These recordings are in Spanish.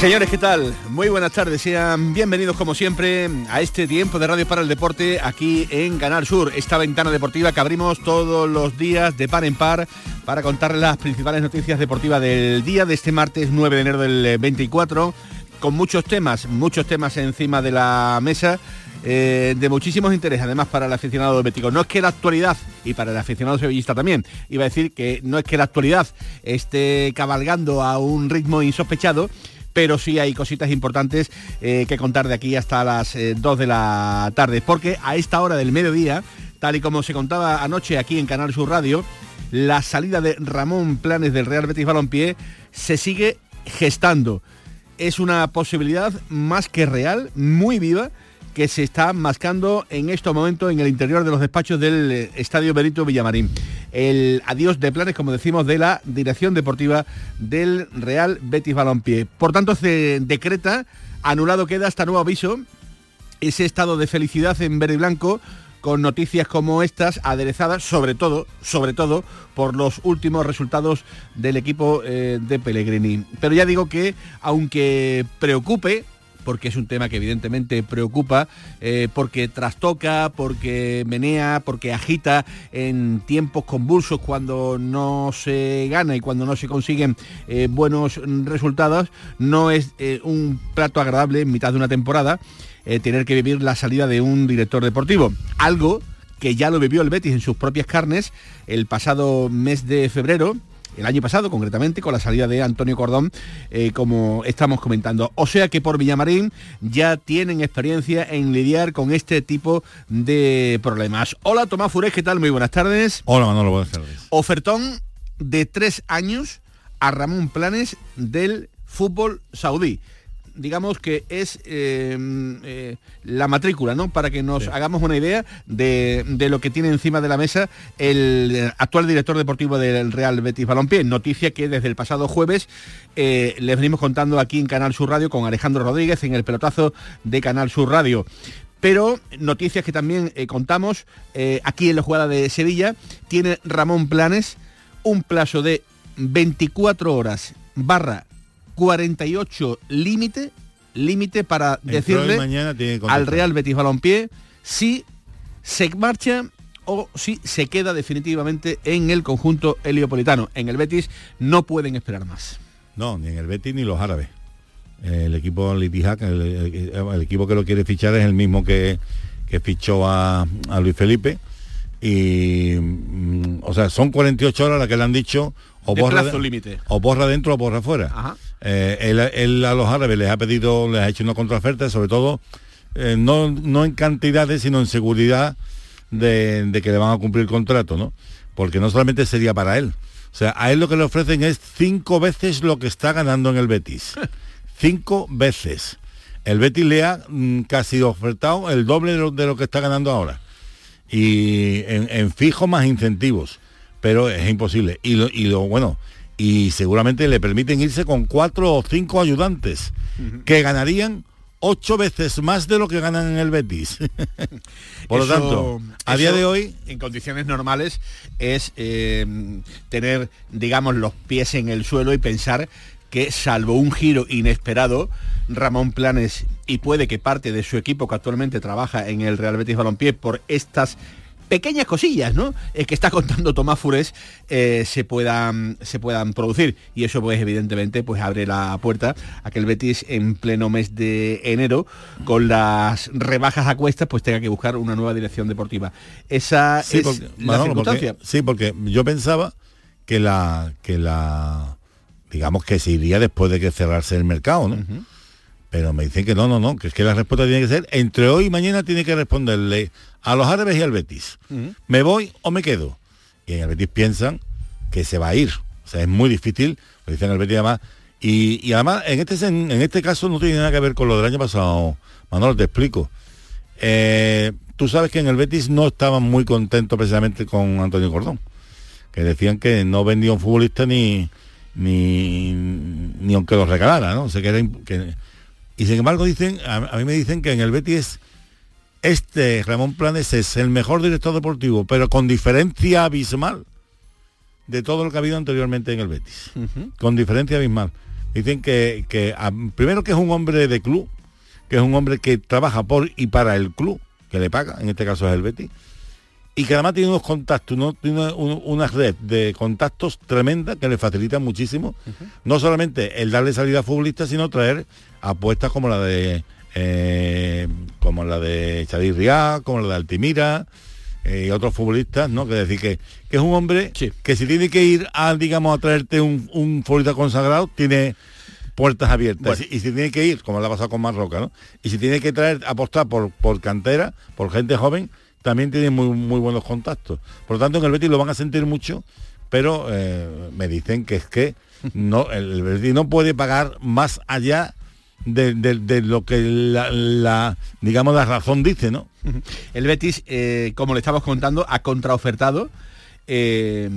Señores, ¿qué tal? Muy buenas tardes, sean bienvenidos como siempre a este tiempo de Radio para el Deporte aquí en Canal Sur, esta ventana deportiva que abrimos todos los días de par en par para contarles las principales noticias deportivas del día de este martes 9 de enero del 24, con muchos temas, muchos temas encima de la mesa. Eh, de muchísimos interés, además para el aficionado bético. No es que la actualidad, y para el aficionado sevillista también, iba a decir que no es que la actualidad esté cabalgando a un ritmo insospechado, pero sí hay cositas importantes eh, que contar de aquí hasta las 2 eh, de la tarde, porque a esta hora del mediodía, tal y como se contaba anoche aquí en Canal Sur Radio, la salida de Ramón Planes del Real Betis Balompié se sigue gestando. Es una posibilidad más que real, muy viva, que se está mascando en estos momentos en el interior de los despachos del eh, Estadio Benito Villamarín. El adiós de planes, como decimos, de la dirección deportiva del Real Betis Balompié. Por tanto, se decreta, anulado queda hasta nuevo aviso, ese estado de felicidad en verde y blanco con noticias como estas, aderezadas sobre todo, sobre todo por los últimos resultados del equipo eh, de Pellegrini. Pero ya digo que, aunque preocupe, porque es un tema que evidentemente preocupa, eh, porque trastoca, porque menea, porque agita en tiempos convulsos cuando no se gana y cuando no se consiguen eh, buenos resultados. No es eh, un plato agradable en mitad de una temporada tener que vivir la salida de un director deportivo. Algo que ya lo vivió el Betis en sus propias carnes el pasado mes de febrero, el año pasado concretamente con la salida de Antonio Cordón, eh, como estamos comentando. O sea que por Villamarín ya tienen experiencia en lidiar con este tipo de problemas. Hola Tomás Furés, ¿qué tal? Muy buenas tardes. Hola Manolo, buenas tardes. Ofertón de tres años a Ramón Planes del fútbol saudí digamos que es eh, eh, la matrícula, ¿no? Para que nos hagamos una idea de, lo que tiene encima de la mesa el actual director deportivo del Real Betis Balompié. Noticia que desde el pasado jueves eh, les venimos contando aquí en Canal Sur Radio con Alejandro Rodríguez en el pelotazo de Canal Sur Radio. Pero noticias que también contamos aquí en la jugada de Sevilla, tiene Ramón Planes un plazo de 24 horas barra 48 límite, límite para decirle al Real Betis Balompié si se marcha o si se queda definitivamente en el conjunto heliopolitano. En el Betis no pueden esperar más. No, ni en el Betis ni los árabes. El equipo Litijac, el, equipo que lo quiere fichar es el mismo que, que fichó a, a Luis Felipe. Y, mm, o sea, son 48 horas las que le han dicho o borra, o borra dentro o borra afuera. Eh, él, a los árabes les ha pedido, les ha hecho una contraoferta, sobre todo eh, no, no en cantidades, sino en seguridad de, que le van a cumplir el contrato, ¿no? Porque no solamente sería para él. O sea, a él lo que le ofrecen es cinco veces lo que está ganando en el Betis. cinco veces. El Betis le ha mm, casi ofertado el doble de lo, que está ganando ahora. Y en, fijo más incentivos. Pero es imposible. Y lo, y lo bueno, y seguramente le permiten irse con cuatro o cinco ayudantes que ganarían ocho veces más de lo que ganan en el Betis. Por lo tanto, a día de hoy... En condiciones normales es eh, tener, digamos, los pies en el suelo y pensar que salvo un giro inesperado, Ramón Planes y puede que parte de su equipo que actualmente trabaja en el Real Betis Balompié por estas pequeñas cosillas, ¿no? Es que está contando Tomás Fures eh, se, puedan, se puedan producir. Y eso pues evidentemente pues abre la puerta a que el Betis en pleno mes de enero, con las rebajas a cuestas, pues tenga que buscar una nueva dirección deportiva. Esa es la circunstancia. sí, porque yo pensaba que la, que la, digamos que se iría después de que cerrase el mercado, ¿no? Pero me dicen que no, no, no, que es que la respuesta tiene que ser, entre hoy y mañana tiene que responderle a los árabes y al Betis. ¿Me voy o me quedo? Y en el Betis piensan que se va a ir. O sea, es muy difícil, lo dicen el Betis además. Y, y además, en este, en este caso no tiene nada que ver con lo del año pasado. Manolo, te explico. Eh, tú sabes que en el Betis no estaban muy contentos precisamente con Antonio Cordón. Que decían que no vendía un futbolista ni, ni, ni aunque lo regalara, ¿no? O sea, que era, imp- que- y sin embargo dicen, a, a mí me dicen que en el Betis este Ramón Planes es el mejor director deportivo, pero con diferencia abismal de todo lo que ha habido anteriormente en el Betis. Con diferencia abismal. Dicen que, que a- primero que es un hombre de club, que es un hombre que trabaja por y para el club, que le paga, en este caso es el Betis, y que además tiene unos contactos, ¿no? tiene un- una red de contactos tremenda que le facilita muchísimo, no solamente el darle salida a futbolistas, sino traer apuestas como la de eh, como la de Xavi Riá, como la de Altimira eh, y otros futbolistas, ¿no? Que decir que, que es un hombre Sí. que si tiene que ir a, digamos, a traerte un, un futbolista consagrado, tiene puertas abiertas. Bueno. Y, si, y si tiene que ir, como le ha pasado con Marroca, ¿no? Y si tiene que traer, apostar por, por cantera, por gente joven, también tiene muy, muy buenos contactos. Por lo tanto, en el Betis lo van a sentir mucho, pero eh, me dicen que es que no, el Betis no puede pagar más allá de, de- de lo que la, la, digamos, la razón dice, ¿no? El Betis, eh, como le estamos contando, ha contraofertado. eh,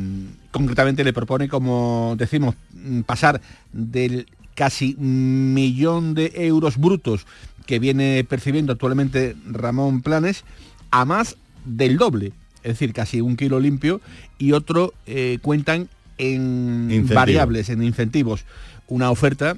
concretamente le propone, como decimos, mm, pasar del casi millón de euros brutos que viene percibiendo actualmente Ramón Planes a más del doble, es decir, casi un kilo limpio y otro eh, cuentan en Incentivo. variables, en incentivos. Una oferta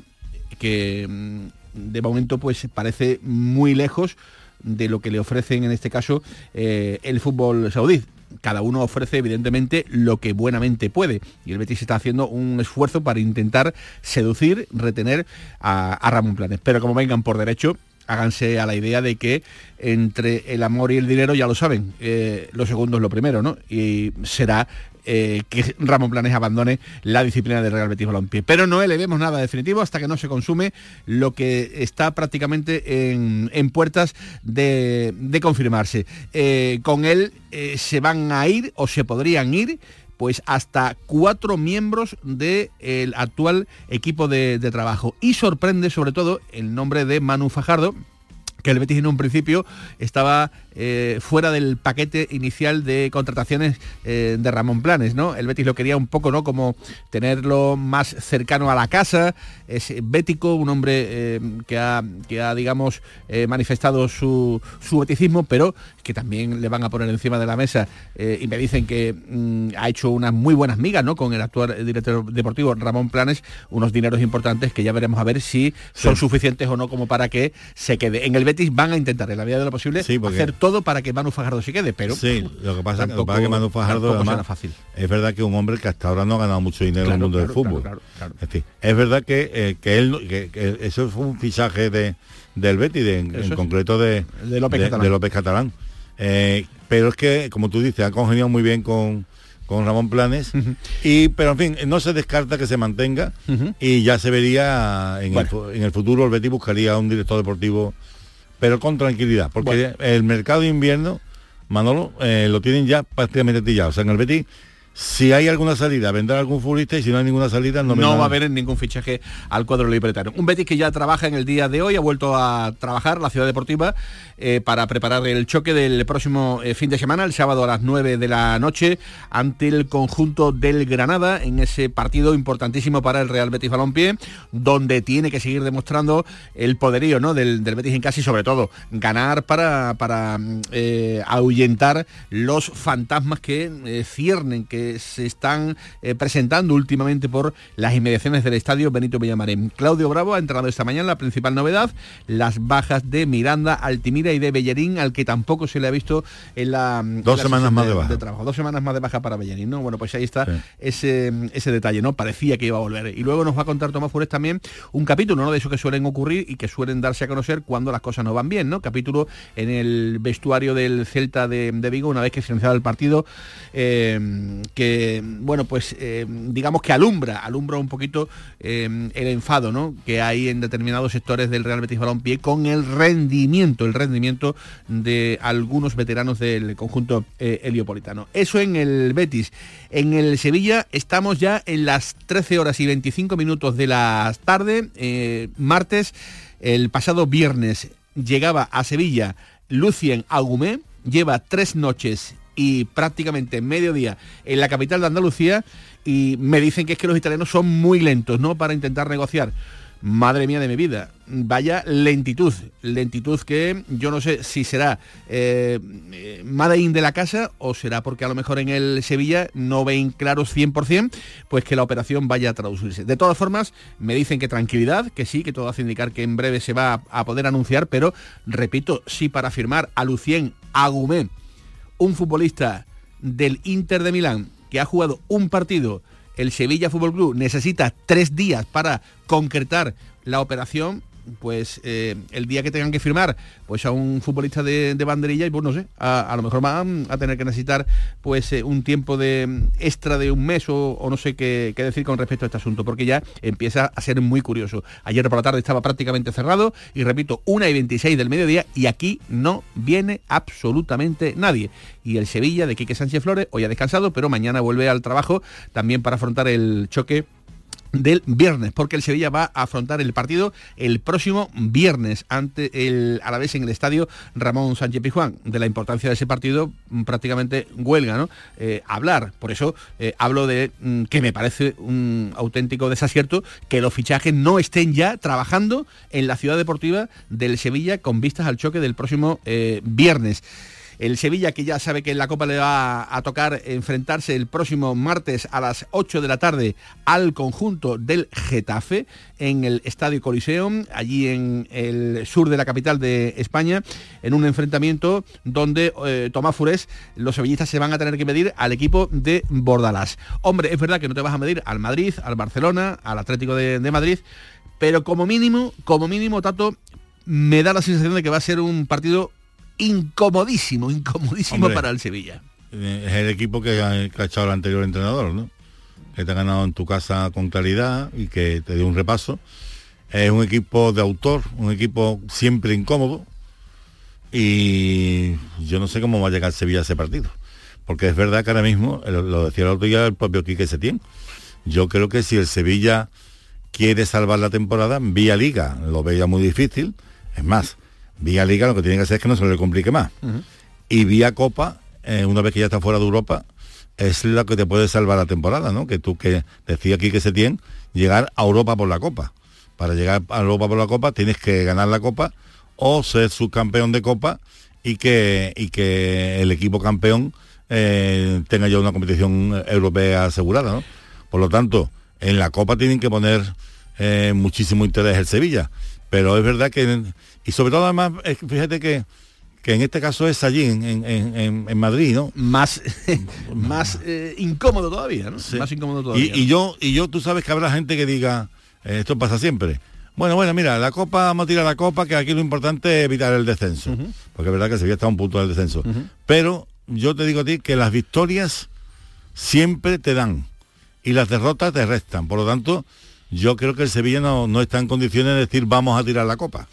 que mm, de momento pues parece muy lejos de lo que le ofrecen en este caso eh, el fútbol saudí. Cada uno ofrece evidentemente lo que buenamente puede y el Betis está haciendo un esfuerzo para intentar seducir, retener a, Ramón Planes. Pero como vengan por derecho, háganse a la idea de que entre el amor y el dinero ya lo saben, eh, lo segundo es lo primero, ¿no? Y será eh, que Ramón Planes abandone la disciplina del Real Betis Balompié. Pero no le vemos nada definitivo hasta que no se consume lo que está prácticamente en, puertas de, de confirmarse. Eh, con él eh, se van a ir o se podrían ir pues hasta cuatro miembros del actual equipo de, de trabajo. Y sorprende sobre todo el nombre de Manu Fajardo, que el Betis en un principio estaba eh, fuera del paquete inicial de contrataciones eh, de Ramón Planes, ¿no? El Betis lo quería un poco, ¿no? Como tenerlo más cercano a la casa, es bético, un hombre eh, que, ha, que ha, digamos, manifestado su, su beticismo, pero que también le van a poner encima de la mesa y me dicen que mm, ha hecho unas muy buenas migas, ¿no? Con el actual director deportivo Ramón Planes, unos dineros importantes que ya veremos a ver si son suficientes o no como para que se quede. En el Betis van a intentar, en la medida de lo posible, Sí, porque- hacer todo para que Manu Fajardo se quede, pero Sí, lo que pasa, tampoco- es que Manu Fajardo además, fácil. es verdad que un hombre que hasta ahora no ha ganado mucho dinero en el mundo claro, del fútbol. claro. Es, decir, es verdad que, eh, que él que, que eso fue un fichaje de, del Betis, de- en, concreto de, De López Catalán. de López Catalán. Eh, pero es que, como tú dices, ha congeniado muy bien con, con Ramón Planes. y Pero en fin, no se descarta que se mantenga y ya se vería en, Bueno. el, fu- en el futuro el Betis buscaría un director deportivo, pero con tranquilidad, porque el mercado de invierno, Manolo, eh, lo tienen ya prácticamente tillado. O sea, en el Betis, si hay alguna salida, vendrá algún futbolista y si no hay ninguna salida, no, va a haber ningún fichaje al cuadro libertario. Un Betis que ya trabaja en el día de hoy, ha vuelto a trabajar la ciudad deportiva eh, para preparar el choque del próximo eh, fin de semana, el sábado a las 9 de la noche, ante el conjunto del Granada, en ese partido importantísimo para el Real Betis Balompié, donde tiene que seguir demostrando el poderío ¿no? del, del Betis en casa y sobre todo ganar para, para mm, eh, ahuyentar los fantasmas que ciernen, que se están eh, presentando últimamente por las inmediaciones del estadio Benito Villamarín. Claudio Bravo ha entrado esta mañana la principal novedad, las bajas de Miranda, Altimira y de Bellerín, al que tampoco se le ha visto en la en Dos la semanas más de baja. trabajo. Dos semanas más de baja para Bellerín, ¿no? Bueno, pues ahí está Sí. ese, ese detalle, ¿no? Parecía que iba a volver. Y luego nos va a contar Tomás Fures también un capítulo, ¿no? De eso que suelen ocurrir y que suelen darse a conocer cuando las cosas no van bien, ¿no? Capítulo en el vestuario del Celta de, de Vigo, una vez que finalizado el partido, eh, que bueno pues eh, digamos que alumbra alumbra un poquito eh, el enfado ¿no? que hay en determinados sectores del Real Betis Balompié con el rendimiento el rendimiento de algunos veteranos del conjunto eh, heliopolitano eso en el Betis en el Sevilla estamos ya en las 13 horas y 25 minutos de la tarde martes el pasado viernes llegaba a Sevilla Lucien Agumé lleva tres noches y prácticamente mediodía en la capital de Andalucía y me dicen que es que los italianos son muy lentos, ¿no? Para intentar negociar. Madre mía de mi vida, vaya lentitud, lentitud que yo no sé si será eh, in de la casa o será porque a lo mejor en el Sevilla no ven claros 100%, pues que la operación vaya a traducirse. De todas formas, me dicen que tranquilidad, que sí, que todo hace indicar que en breve se va a, poder anunciar, pero repito, sí para firmar a Lucien Agumé un futbolista del Inter de Milán que ha jugado un partido, el Sevilla Fútbol Club necesita tres días para concretar la operación, pues eh, el día que tengan que firmar pues a un futbolista de, banderilla y pues no sé, a, lo mejor van a tener que necesitar pues eh, un tiempo de extra de un mes o, no sé qué, decir con respecto a este asunto, porque ya empieza a ser muy curioso. Ayer por la tarde estaba prácticamente cerrado y repito, una y 26 del mediodía y aquí no viene absolutamente nadie. Y el Sevilla de Quique Sánchez Flores hoy ha descansado, pero mañana vuelve al trabajo también para afrontar el choque del viernes, porque el Sevilla va a afrontar el partido el próximo viernes ante el vez en el estadio Ramón Sánchez Pijuán. De la importancia de ese partido mm, prácticamente huelga, ¿no? Eh, hablar. Por eso eh, hablo de mm, que me parece un auténtico desacierto que los fichajes no estén ya trabajando en la ciudad deportiva del Sevilla con vistas al choque del próximo eh, viernes. El Sevilla que ya sabe que en la Copa le va a tocar enfrentarse el próximo martes a las 8 de la tarde al conjunto del Getafe en el Estadio Coliseum, allí en el sur de la capital de España, en un enfrentamiento donde eh, Tomás Furés, los sevillistas se van a tener que medir al equipo de Bordalás. Hombre, es verdad que no te vas a medir al Madrid, al Barcelona, al Atlético de, de Madrid, pero como mínimo, como mínimo, Tato, me da la sensación de que va a ser un partido incomodísimo, incomodísimo para el Sevilla. Es el equipo que ha, echado el anterior entrenador, ¿no? Que te ha ganado en tu casa con claridad y que te dio un repaso. Es un equipo de autor, un equipo siempre incómodo. Y yo no sé cómo va a llegar Sevilla a ese partido. Porque es verdad que ahora mismo, lo decía el otro día el propio Quique Setién, yo creo que si el Sevilla quiere salvar la temporada, vía liga lo veía muy difícil. Es más, Vía Liga lo que tiene que hacer es que no se le complique más. Y vía Copa, eh, una vez que ya está fuera de Europa, es lo que te puede salvar la temporada, ¿no? Que tú que decía aquí que se tiene llegar a Europa por la Copa. Para llegar a Europa por la Copa tienes que ganar la Copa o ser subcampeón de Copa y que, y que el equipo campeón eh, tenga ya una competición europea asegurada, ¿no? Por lo tanto, en la Copa tienen que poner eh, muchísimo interés el Sevilla. Pero es verdad que y sobre todo además, fíjate que, que en este caso es allí, en, Madrid, ¿no? Más, más eh, incómodo todavía, ¿no? Más incómodo todavía. Y, yo, y yo, tú sabes que habrá gente que diga, eh, esto pasa siempre. Bueno, bueno, mira, la copa, vamos a tirar la copa, que aquí lo importante es evitar el descenso. Porque es verdad que se había estado un punto del descenso. Pero yo te digo a ti que las victorias siempre te dan y las derrotas te restan. Por lo tanto, yo creo que el Sevilla no, está en condiciones de decir vamos a tirar la copa.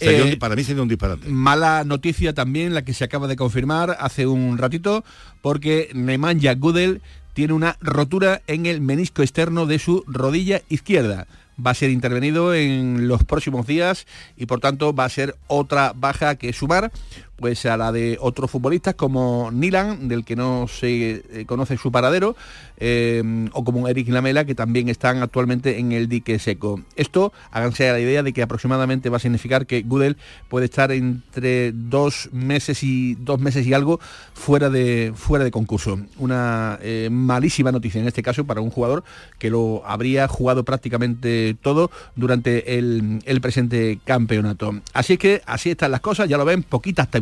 Eh, para mí sería un disparate. Mala noticia también la que se acaba de confirmar hace un ratito, porque Nemanja Gudel tiene una rotura en el menisco externo de su rodilla izquierda va a ser intervenido en los próximos días y por tanto va a ser otra baja que sumar pues a la de otros futbolistas como Nilan, del que no se eh, conoce su paradero, eh, o como Eric Lamela, que también están actualmente en el dique seco. Esto, háganse a la idea de que aproximadamente va a significar que Gudel puede estar entre dos meses y dos meses y algo fuera de, fuera de concurso. Una eh, malísima noticia en este caso para un jugador que lo habría jugado prácticamente todo durante el, presente campeonato. Así es que así están las cosas, ya lo ven, poquitas te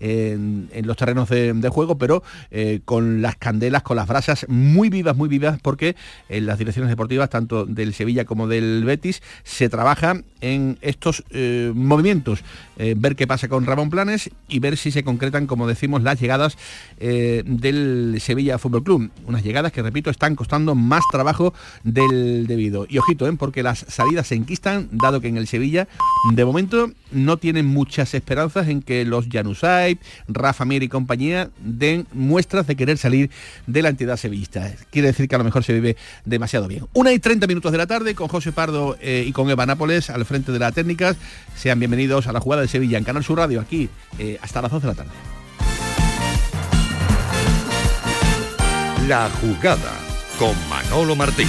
en, los terrenos de, juego, pero eh, con las candelas, con las brasas muy vivas, muy vivas, porque en las direcciones deportivas, tanto del Sevilla como del Betis, se trabaja en estos eh, movimientos, ver qué pasa con Ramón Planes y ver si se concretan, como decimos, las llegadas del Sevilla Fútbol Club. Unas llegadas que, repito, están costando más trabajo del debido. Y ojito, porque las salidas se enquistan, dado que en el Sevilla, de momento, no tienen muchas esperanzas en que los Janusay, Rafa Mir y compañía den muestras de querer salir de la entidad sevillista. Quiere decir que a lo mejor se vive demasiado bien. Una y 30 minutos de la tarde con José Pardo eh, y con Eva Nápoles al frente de la técnica. Sean bienvenidos a la jugada de Sevilla en Canal Sur Radio, aquí eh, hasta las 12 de la tarde. La jugada con Manolo Martín.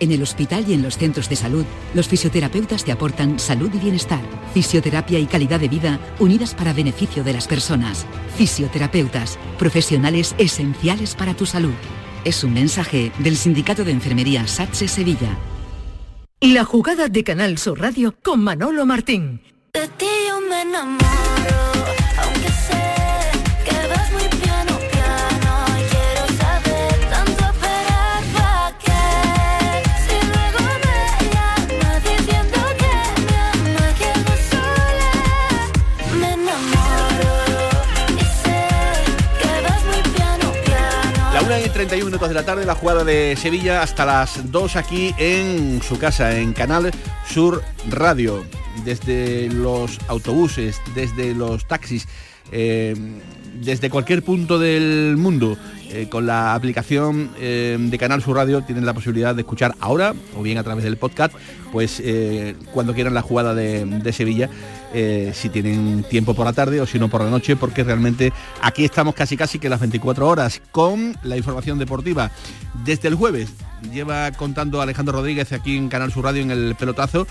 En el hospital y en los centros de salud, los fisioterapeutas te aportan salud y bienestar, fisioterapia y calidad de vida unidas para beneficio de las personas. Fisioterapeutas, profesionales esenciales para tu salud. Es un mensaje del Sindicato de Enfermería SATSE Sevilla. La jugada de Canal Sur Radio con Manolo Martín. y 31 minutos de la tarde, la jugada de Sevilla hasta las 2 aquí en su casa, en Canal Sur Radio. Desde los autobuses, desde los taxis, eh, desde cualquier punto del mundo eh, con la aplicación eh, de Canal Sur Radio tienen la posibilidad de escuchar ahora o bien a través del podcast, pues eh, cuando quieran la jugada de, Sevilla, si tienen tiempo por la tarde o si no por la noche, porque realmente aquí estamos casi casi que las 24 horas con la información deportiva. Desde el jueves lleva contando Alejandro Rodríguez aquí en Canal Sur Radio en el pelotazo.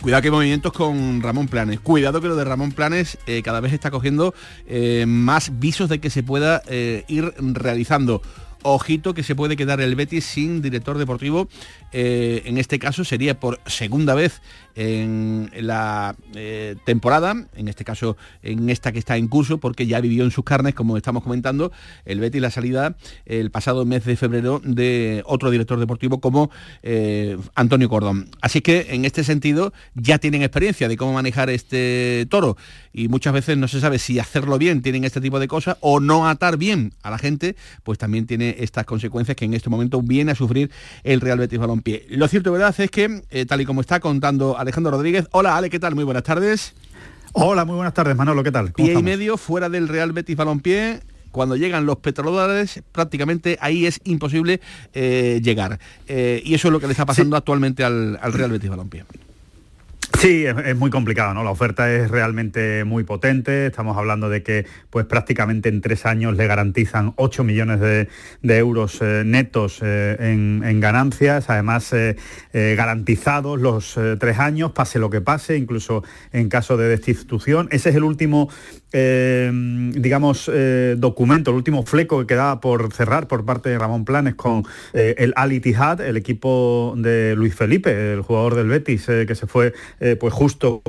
Cuidado que hay movimientos con Ramón Planes. Cuidado que lo de Ramón Planes eh, cada vez está cogiendo eh, más visos de que se pueda eh, ir realizando. Ojito que se puede quedar el Betis sin director deportivo. Eh, en este caso sería por segunda vez en la eh, temporada, en este caso en esta que está en curso, porque ya vivió en sus carnes, como estamos comentando, el Betis la salida el pasado mes de febrero de otro director deportivo como eh, Antonio Cordón. Así que en este sentido ya tienen experiencia de cómo manejar este toro y muchas veces no se sabe si hacerlo bien tienen este tipo de cosas o no atar bien a la gente, pues también tiene estas consecuencias que en este momento viene a sufrir el Real Betis Balompié. Lo cierto verdad es que, eh, tal y como está contando Alejandro Rodríguez, hola Ale, ¿qué tal? Muy buenas tardes. Hola, muy buenas tardes, Manolo, ¿qué tal? Pie y medio fuera del Real Betis Balompié, cuando llegan los petrodólares, prácticamente ahí es imposible eh, llegar. Eh, y eso es lo que le está pasando actualmente al, al Real Betis Balompié. Sí, es, muy complicado, ¿no? La oferta es realmente muy potente. Estamos hablando de que, pues prácticamente en tres años le garantizan 8 millones de, euros eh, netos eh, en, ganancias, además eh, garantizados los tres años, pase lo que pase, incluso en caso de destitución. Ese es el último eh, digamos, eh, documento, el último fleco que quedaba por cerrar por parte de Ramón Planes con eh, el Al Ittihad, el equipo de Luis Felipe, el jugador del Betis, que se fue pues justo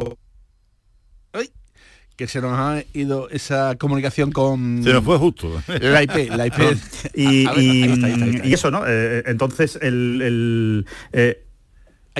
que se nos ha ido esa comunicación con... Se nos fue justo. La IP, la IP. y, eso, ¿no? entonces, el,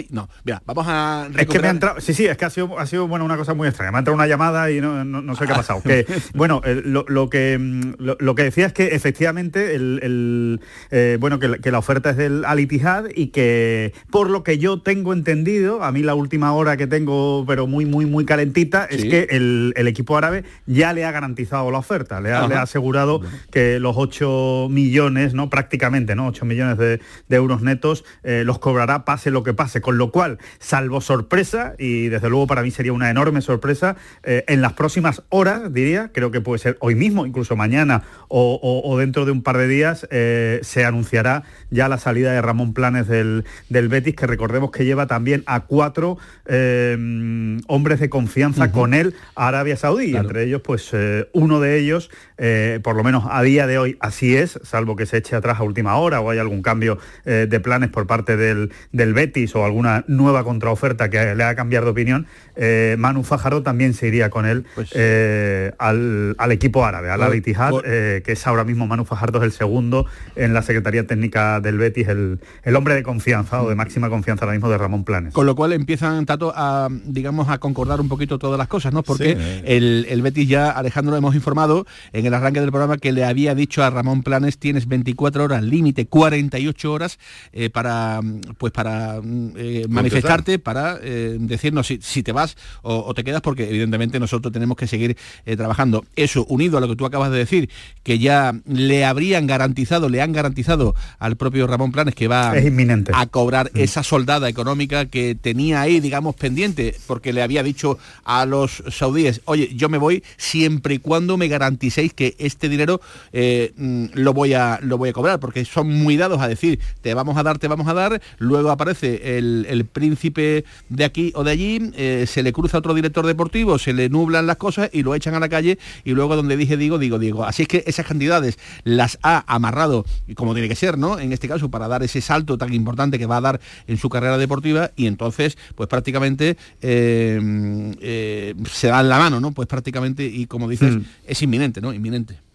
no, mira, vamos a Es que me ha entrado, sí, sí, es que ha sido, ha sido bueno, una cosa muy extraña. Me ha entrado una llamada y no, no, sé qué ha pasado. que, bueno, lo, lo, que, mm, lo, que decía es que efectivamente el, eh, bueno, que, que, la oferta es del Al Ittihad y que por lo que yo tengo entendido, a mí la última hora que tengo, pero muy, muy, muy calentita, es que el, el, equipo árabe ya le ha garantizado la oferta, le ha, le ha asegurado que los 8 millones, ¿no? Prácticamente, ¿no? 8 millones de, de euros netos eh, los cobrará pase lo que pase con lo cual, salvo sorpresa, y desde luego para mí sería una enorme sorpresa, eh, en las próximas horas, diría, creo que puede ser hoy mismo, incluso mañana o, dentro de un par de días, eh, se anunciará ya la salida de Ramón Planes del, Betis, que recordemos que lleva también a cuatro eh, hombres de confianza con él a Arabia Saudí, entre ellos, pues uno de ellos, por lo menos a día de hoy, así es, salvo que se eche atrás a última hora o hay algún cambio de planes por parte del, del Betis o algún una nueva contraoferta que le ha cambiado de opinión, eh, Manu Fajardo también se iría con él pues eh, al, equipo árabe, al Al eh, que es ahora mismo Manu Fajardo es el segundo en la Secretaría Técnica del Betis, el, el, hombre de confianza o de máxima confianza ahora mismo de Ramón Planes. Con lo cual empiezan, Tato, a, digamos, a concordar un poquito todas las cosas, ¿no? Porque el, el, Betis ya, Alejandro, lo hemos informado en el arranque del programa que le había dicho a Ramón Planes, tienes 24 horas, límite 48 horas para, pues para eh, manifestarte para eh, decirnos si, te vas o, te quedas, porque evidentemente nosotros tenemos que seguir eh, trabajando. Eso, unido a lo que tú acabas de decir, que ya le habrían garantizado, le han garantizado al propio Ramón Planes que va a cobrar mm. esa soldada económica que tenía ahí, digamos, pendiente, porque le había dicho a los saudíes, oye, yo me voy siempre y cuando me garanticéis que este dinero mm, lo, voy a, lo voy a cobrar, porque son muy dados a decir, te vamos a dar, te vamos a dar, luego aparece el el, príncipe de aquí o de allí, eh, se le cruza otro director deportivo, se le nublan las cosas y lo echan a la calle y luego donde dije digo, digo, digo. Así es que esas cantidades las ha amarrado, como tiene que ser, ¿no? En este caso, para dar ese salto tan importante que va a dar en su carrera deportiva y entonces, pues prácticamente eh, eh, se dan la mano, ¿no? Pues prácticamente, y como dices, mm. es inminente, ¿no? Inminente.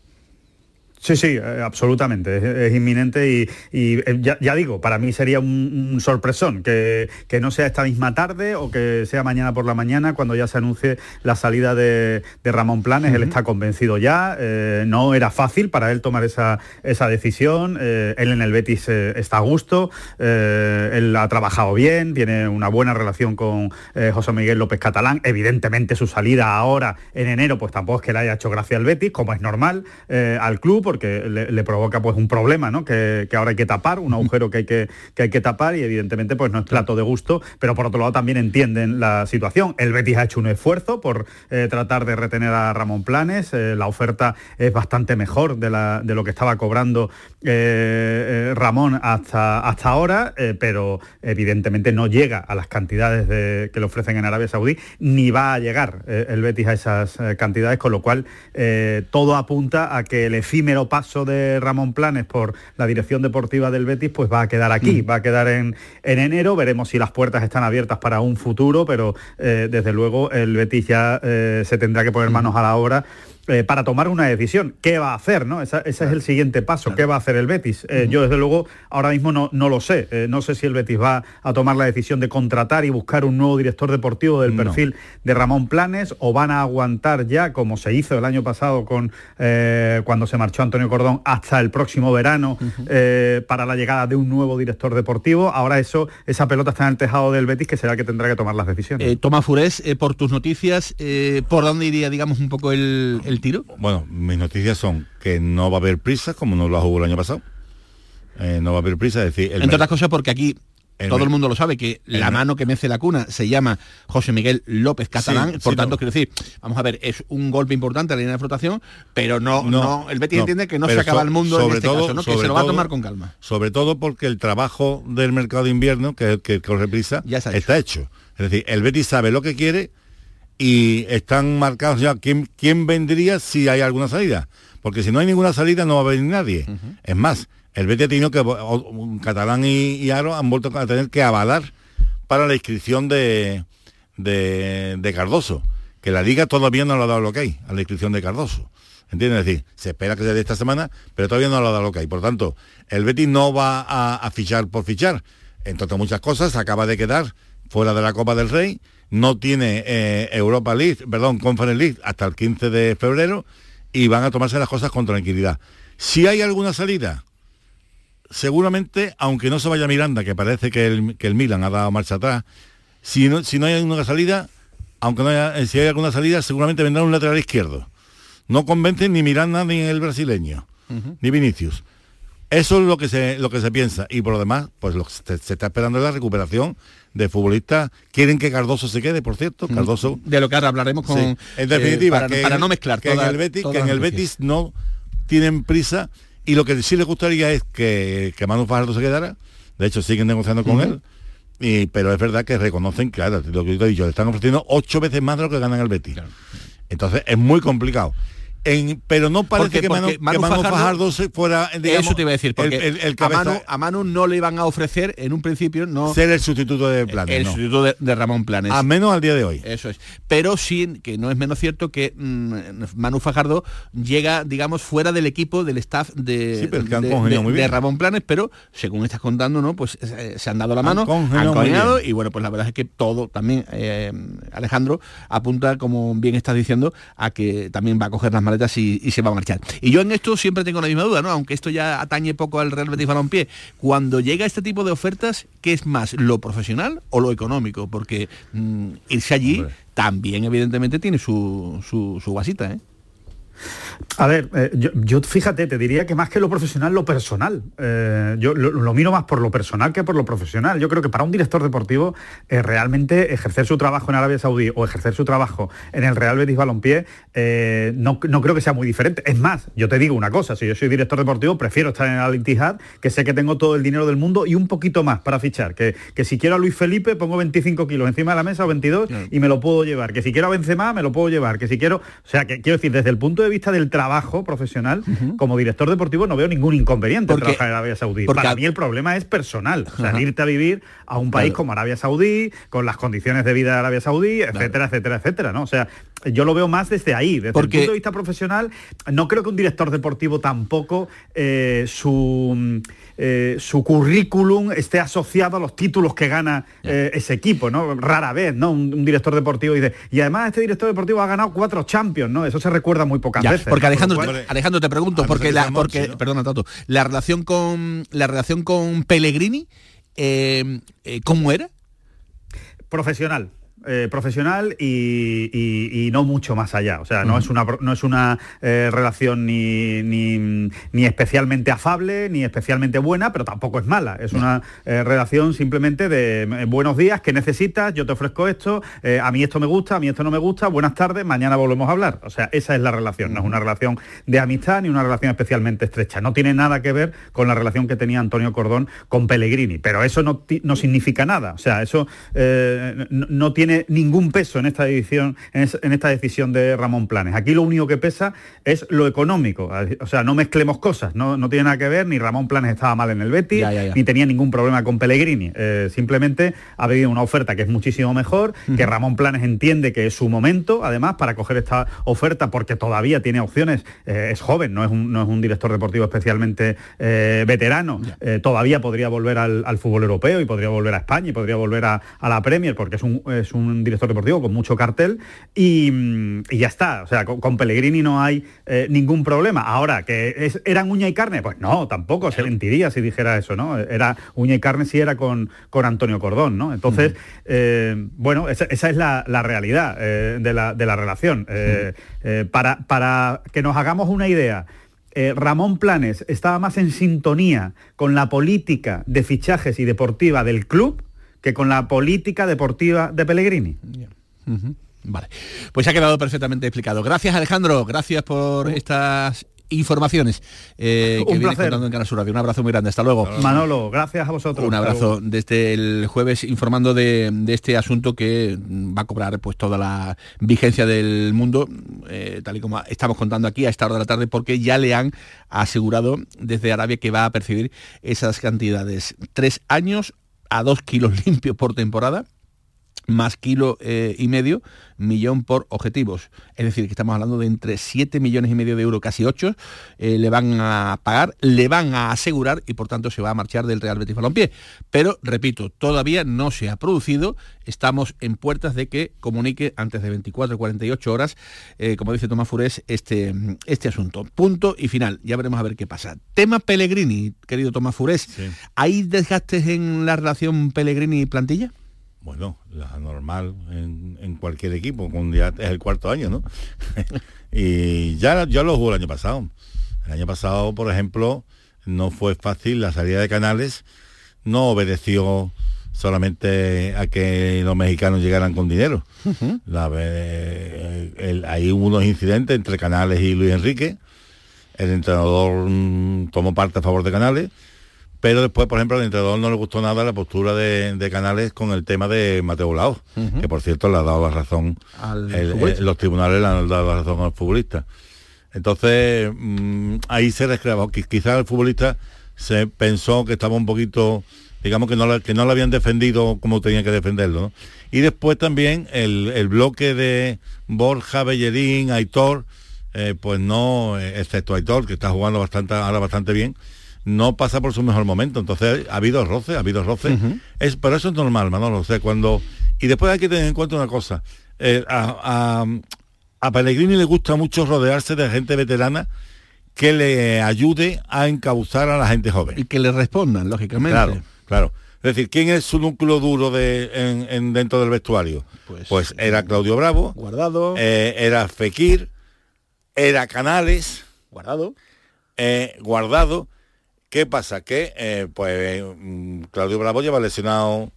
Sí, sí, eh, absolutamente, es, inminente y, eh, ya, digo, para mí sería un, sorpresón que, no sea esta misma tarde o que sea mañana por la mañana cuando ya se anuncie la salida de, Ramón Planes, él está convencido ya, eh, no era fácil para él tomar esa, esa decisión, él en el Betis está a gusto, él ha trabajado bien, tiene una buena relación con José Miguel López Catalán, evidentemente su salida ahora en enero pues tampoco es que le haya hecho gracia al Betis, como es normal, al club, porque le, provoca pues un problema, ¿no? Que, ahora hay que tapar, un agujero que hay que, hay que tapar y evidentemente pues no es plato de gusto, pero por otro lado también entienden la situación. El Betis ha hecho un esfuerzo por eh, tratar de retener a Ramón Planes, eh, la oferta es bastante mejor de, lo que estaba cobrando eh, Ramón hasta, hasta ahora, pero evidentemente no llega a las cantidades que le ofrecen en Arabia Saudí, ni va a llegar el Betis a esas cantidades, con lo cual todo apunta a que el efímero paso de Ramón Planes por la dirección deportiva del Betis, pues va a quedar aquí, mm. va a quedar en, en, enero, veremos si las puertas están abiertas para un futuro, pero eh, desde luego el Betis ya eh, se tendrá que poner manos a la obra eh, para tomar una decisión. ¿Qué va a hacer? ¿no? ese es el siguiente paso. ¿Qué va a hacer el Betis? Eh, yo desde luego ahora mismo no, no lo sé. Eh, no sé si el Betis va a tomar la decisión de contratar y buscar un nuevo director deportivo del perfil de Ramón Planes o van a aguantar ya, como se hizo el año pasado con cuando se marchó Antonio Cordón, hasta el próximo verano para la llegada de un nuevo director deportivo. Ahora eso, esa pelota está en el tejado del Betis que será el que tendrá que tomar las decisiones. Toma Furés, por tus noticias, ¿por dónde iría, digamos, un poco el tiro? Bueno, mis noticias son que no va a haber prisa, como no lo hubo el año pasado. Eh, no va a haber prisa, es decir... Entre otras cosas porque aquí todo el mundo lo sabe que la mano que mece la cuna se llama José Miguel López Catalán, por tanto quiero decir, vamos a ver, es un golpe importante a la línea de flotación, pero no, no, el Betis entiende que no se acaba el mundo en este caso, que se lo va a tomar con calma. Sobre todo porque el trabajo del mercado de invierno, que, que corre prisa, ya está hecho. Es decir, el Betis sabe lo que quiere y están marcados ya quién, quién vendría si hay alguna salida. Porque si no hay ninguna salida no va a venir nadie. Es más, el Betis ha tenido que, Catalán y, Aro han vuelto a tener que avalar para la inscripción de, de, Cardoso. Que la liga todavía no lo ha dado lo que hay a la inscripción de Cardoso. ¿Entiendes? Es decir, se espera que sea de esta semana, pero todavía no lo ha dado lo que hay. Por tanto, el Betis no va a, a fichar por fichar. entre otras muchas cosas, acaba de quedar fuera de la Copa del Rey, no tiene eh, Europa League, perdón, Conference League hasta el 15 de febrero y van a tomarse las cosas con tranquilidad. Si hay alguna salida, seguramente, aunque no se vaya Miranda, que parece que el, que el Milan ha dado marcha atrás, si no, si no hay alguna salida, aunque no haya, eh, si hay alguna salida, seguramente vendrá un lateral izquierdo. No convencen ni Miranda ni el brasileño, ni Vinicius. Eso es lo que se lo que se piensa. Y por lo demás, pues lo que se, se está esperando es la recuperación de futbolistas. Quieren que Cardoso se quede, por cierto. Cardoso. De lo que ahora hablaremos con. Sí. En definitiva, eh, para, que, para no mezclar que en el Betis, que en el. Betis no tienen prisa y lo que sí les gustaría es que, que Manu Fajardo se quedara. De hecho, siguen negociando con él. Y, pero es verdad que reconocen, claro, lo que yo te he dicho, le están ofreciendo ocho veces más de lo que ganan el Betis. Entonces es muy complicado. En- pero no parece Porque- que, Manu, porque Manu que Manu Fajardo- Fajardo se fuera, digamos, Eso te iba a decir, porque el, el- el a, Manu, a Manu no le iban a ofrecer en un principio no ser el sustituto de Planes. el no. sustituto de, de Ramón Planes. A menos al día de hoy. Eso es. Pero sí, que no es menos cierto que mm, Manu Fajardo llega, digamos, fuera del equipo, del staff de, Sí, pero muy Ramón Planes, pero según estás contando, ¿no? Pues eh, se han dado la mano, han y bueno, pues la verdad es que todo también, eh, Alejandro, apunta, como bien estás diciendo, a que también va a coger las maletas y, y se va a marchar. Y yo en esto siempre tengo la misma duda, ¿no? Aunque esto ya atañe poco al Real Betis Balompié. Cuando llega este tipo de ofertas, ¿qué es más, lo profesional o lo económico? Porque mm, irse allí Hombre. también evidentemente tiene su, su, su guasita, ¿eh? A ver, eh, yo, yo, fíjate, te diría que más que lo profesional, lo personal. Eh, yo lo, lo miro más por lo personal que por lo profesional. Yo creo que para un director deportivo eh, realmente ejercer su trabajo en Arabia Saudí o ejercer su trabajo en el Real Betis Balompié eh, no, no creo que sea muy diferente. Es más, yo te digo una cosa, si yo soy director deportivo, prefiero estar en Al Ittihad, que sé que tengo todo el dinero del mundo y un poquito más para fichar. Que, que si quiero a Luis Felipe, pongo 25 kilos encima de la mesa o 22 y me lo puedo llevar. Que si quiero a Benzema, me lo puedo llevar. Que si quiero... O sea, que quiero decir, desde el punto de vista del trabajo profesional, como director deportivo no veo ningún inconveniente en Porque- trabajar en Arabia Saudí. porque Para a- mí el problema es personal. O sea, Ajá. irte a vivir a un país Claro. como Arabia Saudí, con las condiciones de vida de Arabia Saudí, etcétera, etcétera, etcétera, ¿no? O sea, yo lo veo más desde ahí, desde Porque- el punto de vista profesional. No creo que un director deportivo tampoco eh, su mm, eh, su currículum esté asociado a los títulos que gana eh, ese equipo, ¿no? Rara vez, ¿no? Un, un director deportivo dice, y además este director deportivo ha ganado cuatro champions, ¿no? Eso se recuerda muy pocas Ya, veces. porque. Alejandro, Por lo cual- Alejandro te pregunto, a no porque la, Monchi, porque, ¿no? perdona Tato, la relación con la relación con Pellegrini, eh, eh, ¿cómo era? profesional. Eh, profesional y, y- y no mucho más allá. O sea, no es una, no es una eh, relación ni, ni, ni especialmente afable, ni especialmente buena, pero tampoco es mala. Es una eh, relación simplemente de buenos días, ¿qué necesitas? Yo te ofrezco esto, a mí esto me gusta, a mí esto no me gusta, buenas tardes, mañana volvemos a hablar. O sea, esa es la relación, no es una relación de amistad ni una relación especialmente estrecha. No tiene nada que ver con la relación que tenía Antonio Cordón con Pellegrini, pero eso no, no significa nada. O sea, eso no, no tiene ningún peso en esta decisión, en, es- en esta decisión de Ramón Planes. Aquí lo único que pesa es lo económico. O sea, no mezclemos cosas, no, no tiene nada que ver, ni Ramón Planes estaba mal en el Betis, Ya, ya, ya. ni tenía ningún problema con Pellegrini. Eh, simplemente ha habido una oferta que es muchísimo mejor, que Ramón Planes entiende que es su momento, además, para coger esta oferta, porque todavía tiene opciones, eh, es joven, no es, un, no es un director deportivo especialmente eh, veterano, todavía podría volver al, al fútbol europeo y podría volver a España y podría volver a, a la Premier, porque es un, es un director deportivo con mucho cartel y, y ya está. O sea, con, con Pellegrini no hay eh, ningún problema. Ahora, que es- eran uña y carne, pues no, tampoco, se mentiría si dijera eso, ¿no? Era uña y carne si era con, con Antonio Cordón, ¿no? Entonces, eh, bueno, esa, esa es la, la realidad eh, de, la, de la relación. Para, para que nos hagamos una idea, eh, Ramón Planes estaba más en sintonía con la política de fichajes y deportiva del club que con la política deportiva de Pellegrini. Vale, pues ha quedado perfectamente explicado. Gracias Alejandro, gracias por estas informaciones eh, que Un vienes placer. contando en Canal Sur Radio. Un abrazo muy grande, hasta luego. Manolo, gracias a vosotros. Un abrazo desde el jueves informando de, de este asunto que va a cobrar pues toda la vigencia del mundo, eh, tal y como estamos contando aquí a esta hora de la tarde, porque ya le han asegurado desde Arabia que va a percibir esas cantidades. Tres años a dos kilos limpios por temporada más kilo eh, y medio, millón por objetivos. Es decir, que estamos hablando de entre 7 millones y medio de euros, casi 8, eh, le van a pagar, le van a asegurar y por tanto se va a marchar del Real Betis Balompié. Pero, repito, todavía no se ha producido, estamos en puertas de que comunique antes de 24 o 48 horas, eh, como dice Tomás Furés, este, este asunto. Punto y final, ya veremos a ver qué pasa. Tema Pellegrini, querido Tomás Furés, ¿hay desgastes en la relación Pellegrini-plantilla? Bueno, la normal en, cualquier equipo, ya es el cuarto año, ¿no? y ya, ya lo jugó el año pasado. El año pasado, por ejemplo, no fue fácil la salida de Canales, no obedeció solamente a que los mexicanos llegaran con dinero. hay unos incidentes entre Canales y Luis Enrique. El entrenador mm, tomó parte a favor de Canales pero después, por ejemplo, al entrenador no le gustó nada la postura de, Canales con el tema de Mateo Lao, que por cierto le ha dado la razón, los tribunales le han dado la razón al futbolista. Entonces, mm, ahí se recreaba, quizás el futbolista se pensó que estaba un poquito, digamos que no, que no lo habían defendido como tenía que defenderlo. Y después también el, bloque de Borja, Bellerín, Aitor, eh, pues no, eh, excepto Aitor, que está jugando bastante, ahora bastante bien, no pasa por su mejor momento. Entonces ha habido roce, ha habido roce. es, pero eso es normal, Manolo. O sea, cuando. Y después hay que tener en cuenta una cosa. Eh, a, a, Pellegrini le gusta mucho rodearse de gente veterana que le ayude a encauzar a la gente joven. Y que le respondan, lógicamente. Claro, claro. Es decir, ¿quién es su núcleo duro de, en, dentro del vestuario? Pues, pues era Claudio Bravo. Guardado. Eh, era Fekir. Era Canales. Guardado. Eh, guardado. ¿Qué pasa? Que eh, pues mm, Claudio Bravo lleva lesionado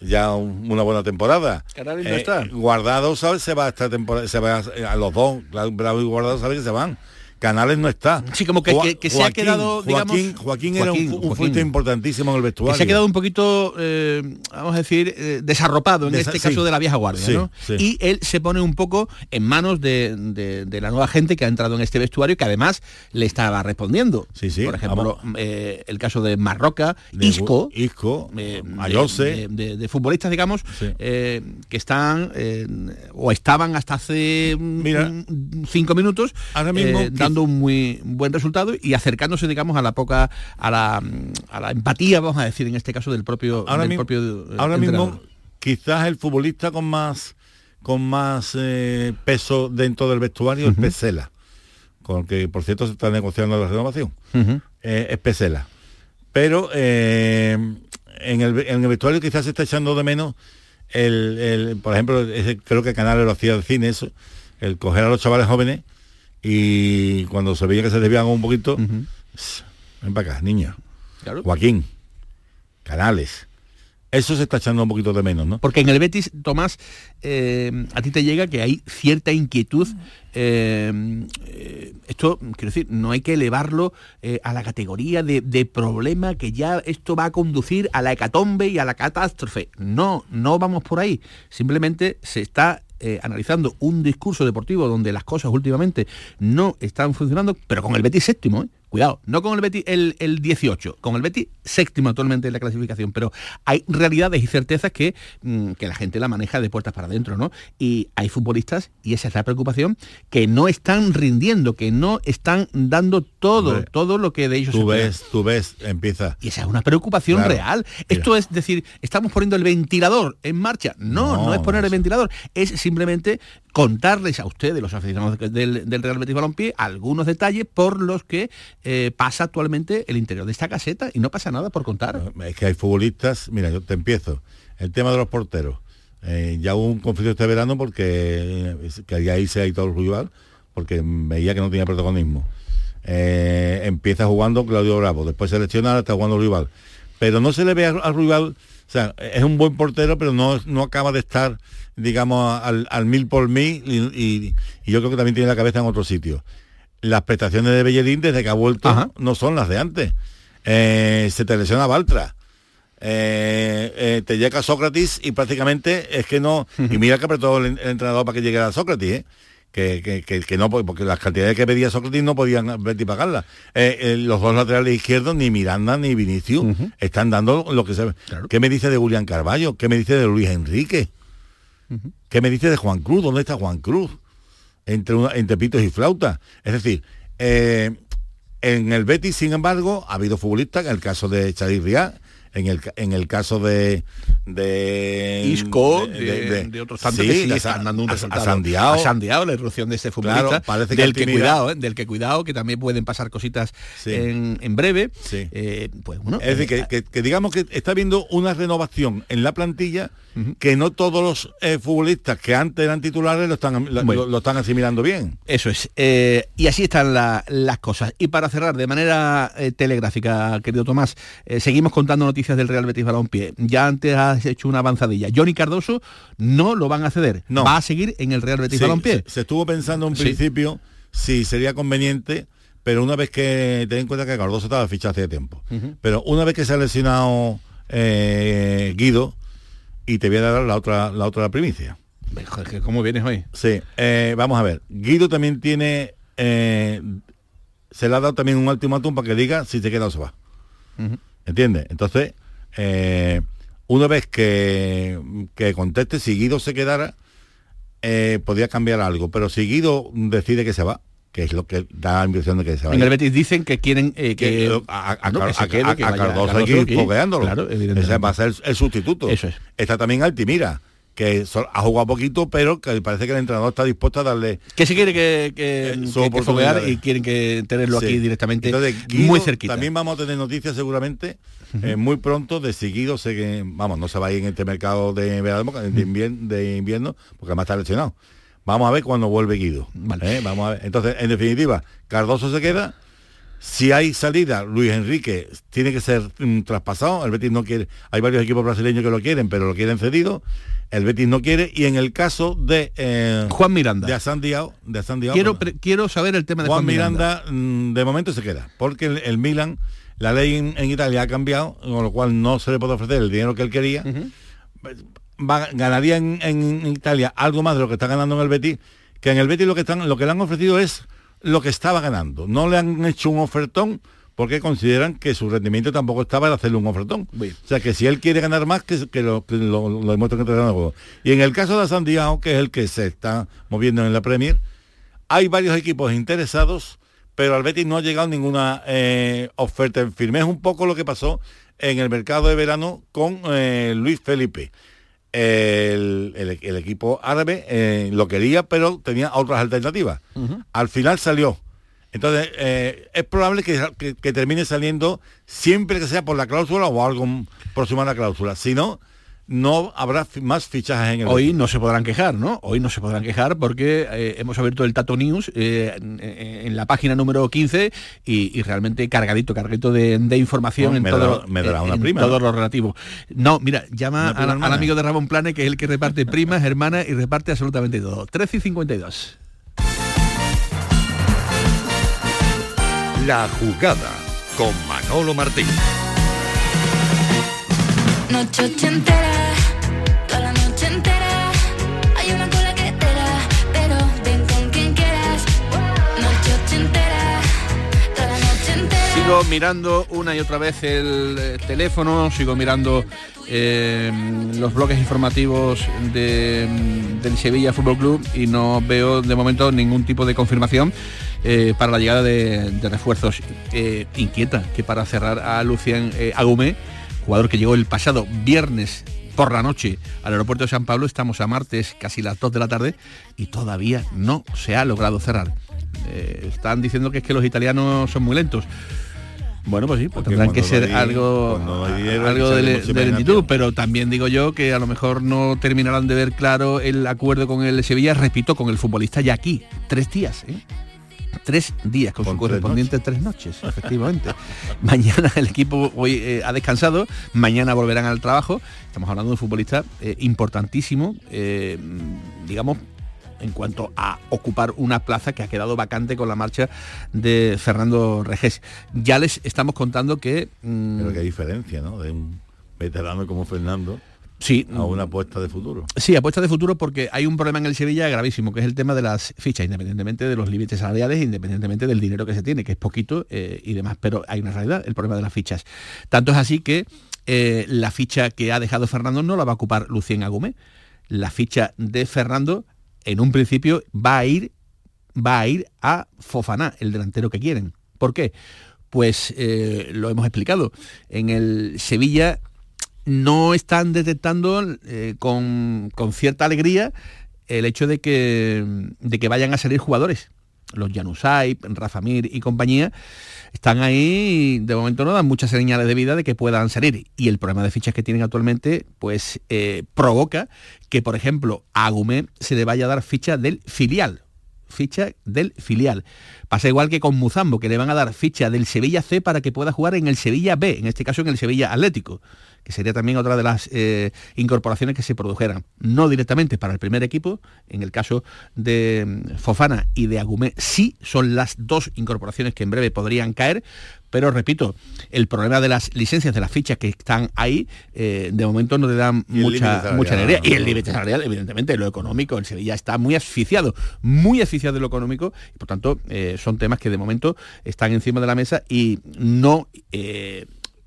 ya una buena temporada. Canales no está. Guardado, ¿sabes? Se va esta temporada, se va a, los dos, Claudio Bravo y Guardado, ¿sabes que se van? Canales no está. Sí, como que, que, se ha quedado, digamos... Joaquín, era un, un importantísimo en el vestuario. Que se ha quedado un poquito, eh, vamos a decir, eh, desarropado en este caso de la vieja guardia, ¿no? Y él se pone un poco en manos de, la nueva gente que ha entrado en este vestuario que además le estaba respondiendo. Sí, sí. Por ejemplo, eh, el caso de Marroca, Isco, Isco, Ayose. De, futbolistas, digamos, que están o estaban hasta hace mm, cinco minutos ahora mismo un muy buen resultado y acercándose, digamos, a la poca, a la, a la empatía, vamos a decir, en este caso del propio, ahora mismo, ahora mismo quizás el futbolista con más con más eh, peso dentro del vestuario es Pesela, con el que por cierto se está negociando la renovación. Eh, es Pesela. Pero eh, en, el, en, el, vestuario quizás se está echando de menos el, por ejemplo, creo que Canales lo hacía de cine eso, el coger a los chavales jóvenes y cuando se veía que se desviaban un poquito, ven para acá, niña. Joaquín, Canales. Eso se está echando un poquito de menos, ¿no? Porque en el Betis, Tomás, eh, a ti te llega que hay cierta inquietud. Eh, eh, esto, quiero decir, no hay que elevarlo a la categoría de, de, problema que ya esto va a conducir a la hecatombe y a la catástrofe. No, no vamos por ahí. Simplemente se está eh, analizando un discurso deportivo donde las cosas últimamente no están funcionando, pero con el Betis séptimo, ¿eh? Cuidado, no con el Betis el, el 18, con el Betis séptimo actualmente en la clasificación, pero hay realidades y certezas que, mm, que la gente la maneja de puertas para adentro, ¿no? Y hay futbolistas, y esa es la preocupación, que no están rindiendo, que no están dando todo, todo lo que de ellos tú ves, tú ves, empieza. Y esa es una preocupación real. Esto es decir, estamos poniendo el ventilador en marcha. No, no, es poner el ventilador, es simplemente contarles a ustedes, los aficionados del, del Real Betis Balompié, algunos detalles por los que eh, pasa actualmente el interior de esta caseta y no pasa nada por contar. es que hay futbolistas, mira, yo te empiezo. El tema de los porteros. Eh, ya hubo un conflicto este verano porque quería irse a todo el rival porque veía que no tenía protagonismo. Eh, empieza jugando Claudio Bravo, después selecciona, está jugando rival. Pero no se le ve al rival, o sea, es un buen portero, pero no, no acaba de estar, digamos, al, mil por mil y, yo creo que también tiene la cabeza en otro sitio las prestaciones de Bellerín desde que ha vuelto no son las de antes. Eh, se te lesiona Baltra. Eh, eh, te llega Sócrates y prácticamente es que no. Y mira que apretó el, el entrenador para que llegara a Sócrates, que, que, no, porque las cantidades que pedía Sócrates no podían ver y pagarlas. los dos laterales izquierdos, ni Miranda ni Vinicius, están dando lo que se ve. ¿Qué me dice de Julián Carballo? ¿Qué me dice de Luis Enrique? ¿Qué me dice de Juan Cruz? ¿Dónde está Juan Cruz? Entre, entre pitos y flautas. Es decir, eh, en el Betis, sin embargo, ha habido futbolistas, en el caso de Chadir Riá, en el, en el caso de de Isco, de, otros tantos que sí están dando un resultado. A Sandiao. la irrupción de este futbolista, parece del que cuidado, eh, del que cuidado, que también pueden pasar cositas en, en, breve. Eh, pues bueno, es decir, eh, que, que, digamos que está habiendo una renovación en la plantilla que no todos los eh, futbolistas que antes eran titulares lo están, lo, están asimilando bien. Eso es. Y así están las cosas. Y para cerrar de manera telegráfica, querido Tomás, seguimos contando noticias del Real Betis Balompié. Ya antes has hecho una avanzadilla. Johnny Cardoso no lo van a ceder. No. Va a seguir en el Real Betis Balompié. Se, estuvo pensando en principio si sería conveniente pero una vez que ten en cuenta que Cardoso estaba fichado hace tiempo pero una vez que se ha lesionado Guido y te voy a dar la otra, la otra primicia. ¿Cómo vienes hoy? Sí, eh, vamos a ver. Guido también tiene, eh, se le ha dado también un ultimátum para que diga si se queda o se va. ¿Entiendes? Entonces, eh, una vez que, que conteste si Guido se quedara, podría cambiar algo, pero si Guido decide que se va, que es lo que da la impresión de que se va. En el Betis dicen que quieren que, a, Cardoso hay que ir fogueándolo. Claro, Ese va a ser el, sustituto. Eso es. Está también Altimira que ha jugado poquito, pero que parece que el entrenador está dispuesto a darle... Que se quiere que, que, eh, foguear y quieren que tenerlo aquí directamente muy cerquita. También vamos a tener noticias seguramente eh, muy pronto de seguido, sé que, vamos, no se va a ir en este mercado de de, invierno, de invierno porque además está lesionado Vamos a ver cuando vuelve Guido. ¿eh? Vamos a ver. Entonces, en definitiva, Cardoso se queda. Si hay salida, Luis Enrique tiene que ser mm, traspasado. El Betis no quiere. Hay varios equipos brasileños que lo quieren, pero lo quieren cedido. El Betis no quiere. Y en el caso de eh, Juan Miranda. De Asandiao, de quiero, quiero saber el tema de Juan, Miranda. Mm, de momento se queda. Porque el, Milan, la ley en, Italia ha cambiado, con lo cual no se le puede ofrecer el dinero que él quería ganaría en, Italia algo más de lo que está ganando en el Betis, que en el Betis lo que, están, lo que le han ofrecido es lo que estaba ganando. No le han hecho un ofertón porque consideran que su rendimiento tampoco estaba en hacerle un ofertón. O sea, que si él quiere ganar más, que, lo, que lo, lo. Y en el caso de Santiago, que es el que se está moviendo en la Premier, hay varios equipos interesados, pero al Betis no ha llegado ninguna eh, oferta en firme. Es un poco lo que pasó en el mercado de verano con eh, Luis Felipe el, equipo árabe eh, lo quería, pero tenía otras alternativas. Al final salió. Entonces, eh, es probable que, que, termine saliendo siempre que sea por la cláusula o algo próximo a la cláusula. Si no, no habrá más fichajes en el Hoy no se podrán quejar, ¿no? Hoy no se podrán quejar porque eh, hemos abierto el Tato News eh, en, la página número 15 y, realmente cargadito, cargadito de, información en, todo, todo lo relativo. No, mira, llama al, amigo de Ramón Plane, que es el que reparte primas, hermanas y reparte absolutamente todo. 13 y 52. La jugada con Manolo Martín. Noche sigo mirando una y otra vez el eh, teléfono, sigo mirando eh, los bloques informativos de, del Sevilla Fútbol Club y no veo de momento ningún tipo de confirmación eh, para la llegada de, refuerzos. inquieta que para cerrar a Lucian Agumé, jugador que llegó el pasado viernes por la noche al aeropuerto de San Pablo, estamos a martes, casi las 2 de la tarde, y todavía no se ha logrado cerrar. están diciendo que es que los italianos son muy lentos. Bueno, pues sí, pues tendrán que ser algo, algo de, lentitud, pero también digo yo que a lo mejor no terminarán de ver claro el acuerdo con el Sevilla, repito, con el futbolista ya aquí, tres días, ¿eh? tres días con, su correspondiente tres noches, efectivamente. mañana el equipo hoy eh, ha descansado, mañana volverán al trabajo. Estamos hablando de un futbolista eh, importantísimo, digamos, en cuanto a ocupar una plaza que ha quedado vacante con la marcha de Fernando Regés. Ya les estamos contando que... Mm, Pero qué diferencia, ¿no? De un veterano como Fernando. Sí. A una apuesta de futuro. Sí, apuesta de futuro porque hay un problema en el Sevilla gravísimo, que es el tema de las fichas, independientemente de los límites salariales, independientemente del dinero que se tiene, que es poquito eh, y demás. Pero hay una realidad, el problema de las fichas. Tanto es así que eh, la ficha que ha dejado Fernando no la va a ocupar Lucien Agumé la ficha de Fernando en un principio va a ir va a ir a Fofaná, el delantero que quieren. ¿Por qué? Pues eh, lo hemos explicado. En el Sevilla no están detectando eh, con, con, cierta alegría el hecho de que, de que vayan a salir jugadores. Los Janusay, Rafa Mir y compañía están ahí y de momento no dan muchas señales de vida de que puedan salir. Y el problema de fichas que tienen actualmente, pues eh, provoca que, por ejemplo, a Agumé se le vaya a dar ficha del filial. Ficha del filial. Pasa igual que con Muzambo, que le van a dar ficha del Sevilla C para que pueda jugar en el Sevilla B, en este caso en el Sevilla Atlético que sería también otra de las eh, incorporaciones que se produjeran. No directamente para el primer equipo, en el caso de mm, Fofana y de Agumé, sí son las dos incorporaciones que en breve podrían caer, pero repito, el problema de las licencias, de las fichas que están ahí, eh, de momento no te dan mucha, mucha alegría. Y el límite salarial, evidentemente, lo económico, en Sevilla está muy asfixiado, muy asfixiado de lo económico, y por tanto eh, son temas que de momento están encima de la mesa y no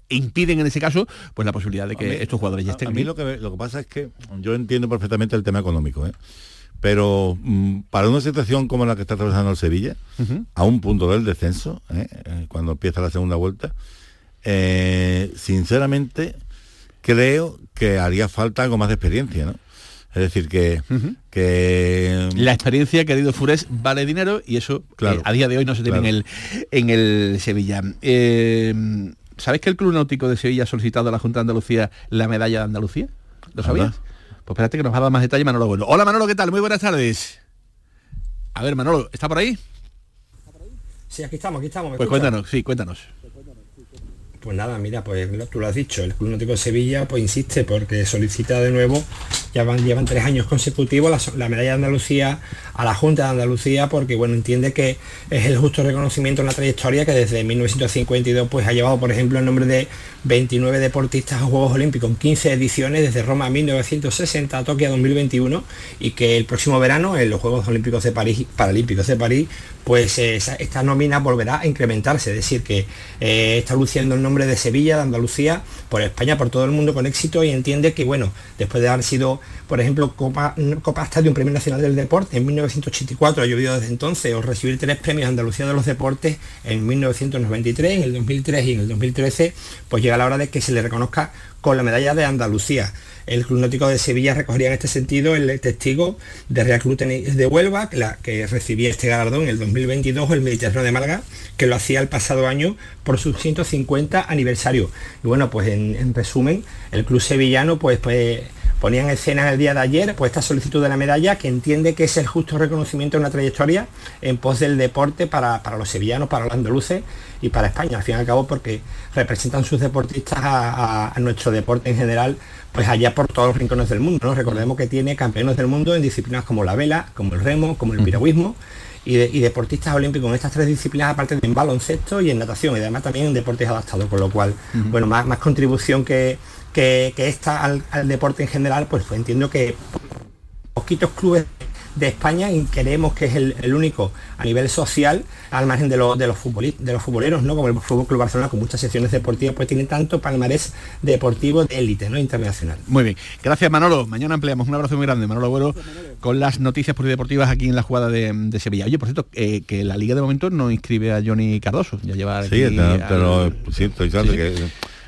impiden en ese caso pues la posibilidad de que estos jugadores ya estén. A, mí lo que, lo que pasa es que yo entiendo perfectamente el tema económico, ¿eh? pero mm, para una situación como la que está atravesando el Sevilla, a un punto del descenso, ¿eh? Eh, cuando empieza la segunda vuelta, sinceramente creo que haría falta algo más de experiencia, ¿no? Es decir, que, que... La experiencia, querido Fures, vale dinero y eso claro, a día de hoy no se tiene en, el, en el Sevilla. ¿Sabes que el Club Náutico de Sevilla ha solicitado a la Junta de Andalucía la medalla de Andalucía? ¿Lo sabías? Pues espérate que nos va a dar más detalle Manolo Bueno. Hola Manolo, ¿qué tal? Muy buenas tardes. A ver, Manolo, ¿está por ahí? Sí, aquí estamos, aquí estamos. Pues cuéntanos, sí, cuéntanos. Pues nada, mira, pues tú lo has dicho, el Club Náutico de Sevilla pues insiste porque solicita de nuevo, ya van, llevan tres años consecutivos la, medalla de Andalucía a la Junta de Andalucía porque bueno, entiende que es el justo reconocimiento en la trayectoria que desde 1952 pues ha llevado, por ejemplo, el nombre de 29 deportistas a Juegos Olímpicos, 15 ediciones desde Roma 1960 a Tokio 2021 y que el próximo verano en los Juegos Olímpicos de París, Paralímpicos de París, pues esta nómina volverá a incrementarse, es decir, que eh, está luciendo el nombre de Sevilla, de Andalucía, por España, por todo el mundo con éxito y entiende que, bueno, después de haber sido, por ejemplo, Copa, Copa de un Premio Nacional del Deporte en 1984, ha llovido desde entonces, o recibir tres premios Andalucía de los Deportes en 1993, en el 2003 y en el 2013, pues llega la hora de que se le reconozca con la medalla de Andalucía. El Club Náutico de Sevilla recogería en este sentido el testigo de Real Club de Huelva, que, recibía este galardón en el 2022, el Mediterráneo de Málaga, que lo hacía el pasado año por su 150 aniversario. Y bueno, pues en, resumen, el club sevillano pues, pues ponía en escena el día de ayer pues esta solicitud de la medalla que entiende que es el justo reconocimiento de una trayectoria en pos del deporte para, los sevillanos, para los andaluces y para España, al fin y al cabo porque representan sus deportistas a, nuestro deporte en general, pues allá por todos los rincones del mundo. ¿no? Recordemos que tiene campeones del mundo en disciplinas como la vela, como el remo, como el piragüismo. Y, deportistas olímpicos en estas tres disciplinas, aparte de en baloncesto y en natación, y además también en deportes adaptados, con lo cual, bueno, más, más contribución que, que, está al, deporte en general, pues, pues entiendo que poquitos clubes de España y creemos que es el, único a nivel social, al margen de, de, los futbolistas, de los futboleros, ¿no? como el Fútbol Club Barcelona, con muchas secciones deportivas, pues tiene tanto palmarés deportivo de élite, ¿no? internacional. Muy bien. Gracias Manolo. Mañana ampliamos. Un abrazo muy grande, Manolo Agüero, con las noticias deportivas aquí en la jugada de, Sevilla. Oye, por cierto, eh, que la Liga de momento no inscribe a Johnny Cardoso. Ya lleva sí, pero sí, estoy que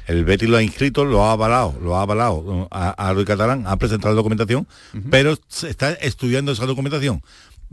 el Betis lo ha inscrito, lo ha avalado, lo ha avalado a, a Catalán, ha presentado la documentación, pero se está estudiando esa documentación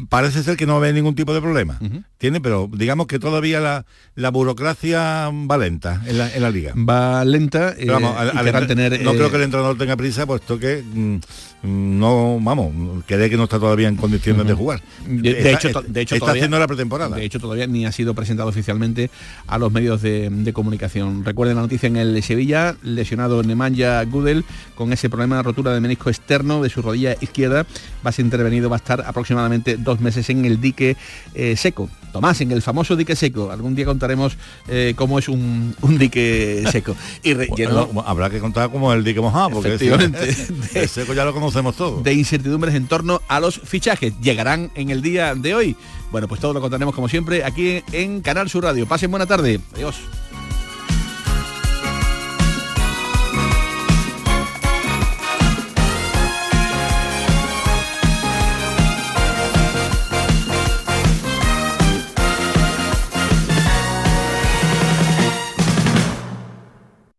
parece ser que no ve ningún tipo de problema. Tiene, pero digamos que todavía la, burocracia va lenta en la, liga. Va lenta. Eh, al, tener, no creo que el eh, entrenador tenga prisa, puesto que mm, no, vamos, cree que no está todavía en condiciones de jugar. De, hecho, de hecho está haciendo la pretemporada. De hecho, todavía ni ha sido presentado oficialmente a los medios de, comunicación. Recuerden la noticia en el Sevilla, lesionado Nemanja Gudel con ese problema de rotura de menisco externo de su rodilla izquierda. Va a ser intervenido, va a estar aproximadamente dos meses en el dique eh, seco. Tomás, en el famoso dique seco. Algún día contaremos eh, cómo es un, dique seco. Y habrá que contar como el dique mojado, porque el seco ya lo conocemos todo. De incertidumbres en torno a los fichajes. Llegarán en el día de hoy. Bueno, pues todo lo contaremos como siempre aquí en Canal Sur Radio. Pasen buena tarde. Adiós.